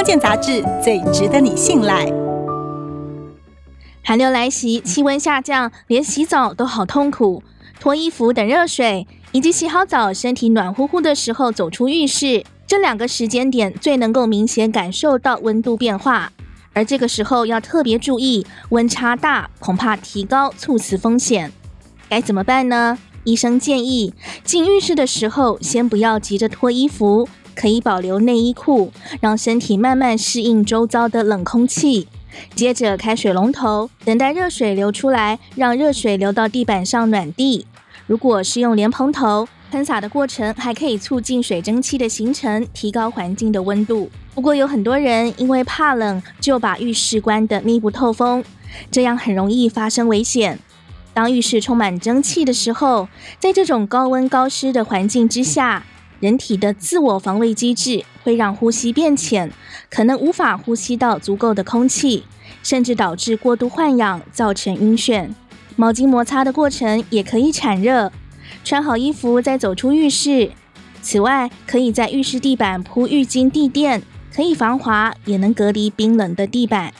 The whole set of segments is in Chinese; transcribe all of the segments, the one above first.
康健杂志最值得你信赖。寒流来袭，气温下降，连洗澡都好痛苦。脱衣服等热水，以及洗好澡、身体暖乎乎的时候走出浴室，这两个时间点最能够明显感受到温度变化。而这个时候要特别注意，温差大，恐怕提高猝死风险。该怎么办呢？医生建议进浴室的时候，先不要急着脱衣服，可以保留内衣裤，让身体慢慢适应周遭的冷空气。接着开水龙头，等待热水流出来，让热水流到地板上暖地。如果是用莲蓬头喷洒的过程，还可以促进水蒸气的形成，提高环境的温度。不过有很多人因为怕冷，就把浴室关得密不透风，这样很容易发生危险。当浴室充满蒸汽的时候，在这种高温高湿的环境之下，人体的自我防卫机制会让呼吸变浅，可能无法呼吸到足够的空气，甚至导致过度换氧，造成晕眩。毛巾摩擦的过程也可以产热。穿好衣服再走出浴室。此外，可以在浴室地板铺浴巾地垫，可以防滑，也能隔离冰冷的地板。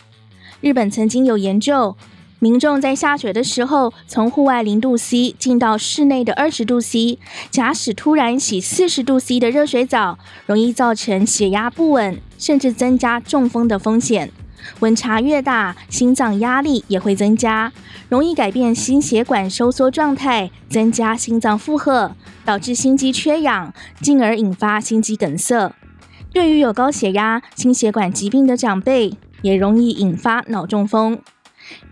日本曾经有研究。民众在下雪的时候，从户外零度 C 进到室内的二十度 C，假使突然洗四十度 C 的热水澡，容易造成血压不稳，甚至增加中风的风险。温差越大，心脏压力也会增加，容易改变心血管收缩状态，增加心脏负荷，导致心肌缺氧，进而引发心肌梗塞。对于有高血压、心血管疾病的长辈，也容易引发脑中风。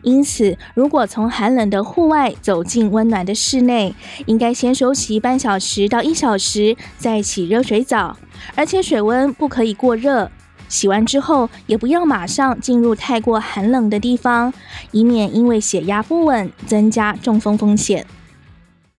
因此，如果从寒冷的户外走进温暖的室内，应该先休息半小时到一小时，再洗热水澡，而且水温不可以过热。洗完之后，也不要马上进入太过寒冷的地方，以免因为血压不稳增加中风风险。